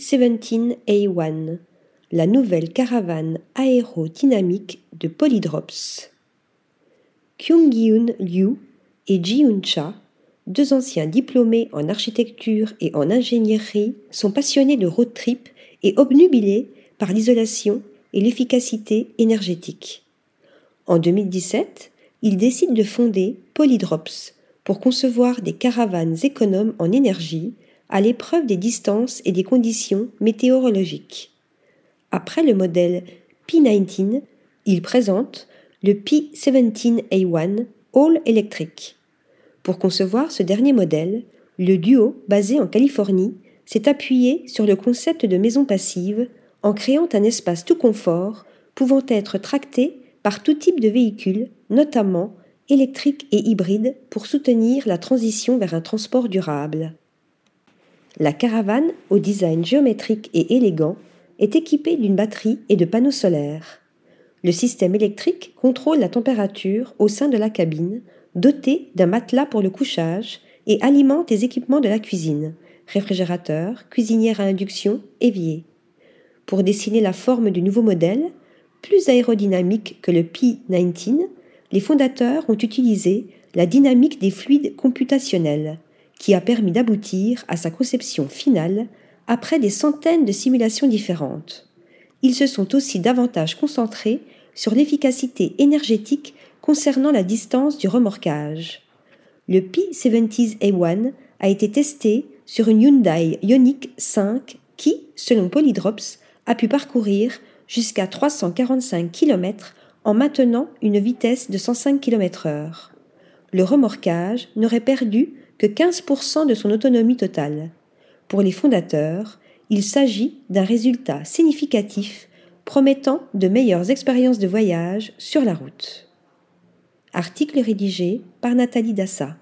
P-17A1, la nouvelle caravane aérodynamique de Polydrops. Kyung-Gyun Liu et Ji-Hoon Cha, deux anciens diplômés en architecture et en ingénierie, sont passionnés de road trip et obnubilés par l'isolation et l'efficacité énergétique. En 2017, ils décident de fonder Polydrops pour concevoir des caravanes économes en énergie à l'épreuve des distances et des conditions météorologiques. Après le modèle P19, ils présentent le P17A1 All Electric. Pour concevoir ce dernier modèle, le duo, basé en Californie, s'est appuyé sur le concept de maison passive en créant un espace tout confort pouvant être tracté par tout type de véhicule, notamment électriques et hybrides, pour soutenir la transition vers un transport durable. La caravane, au design géométrique et élégant, est équipée d'une batterie et de panneaux solaires. Le système électrique contrôle la température au sein de la cabine, doté d'un matelas pour le couchage, et alimente les équipements de la cuisine, réfrigérateur, cuisinière à induction, évier. Pour dessiner la forme du nouveau modèle, plus aérodynamique que le P-19, les fondateurs ont utilisé la dynamique des fluides computationnels, qui a permis d'aboutir à sa conception finale après des centaines de simulations différentes. Ils se sont aussi davantage concentrés sur l'efficacité énergétique concernant la distance du remorquage. Le P70A1 a été testé sur une Hyundai Ioniq 5 qui, selon Polydrops, a pu parcourir jusqu'à 345 km en maintenant une vitesse de 105 km/h. Le remorquage n'aurait perdu que 15% de son autonomie totale. Pour les fondateurs, il s'agit d'un résultat significatif promettant de meilleures expériences de voyage sur la route. Article rédigé par Nathalie Dassa.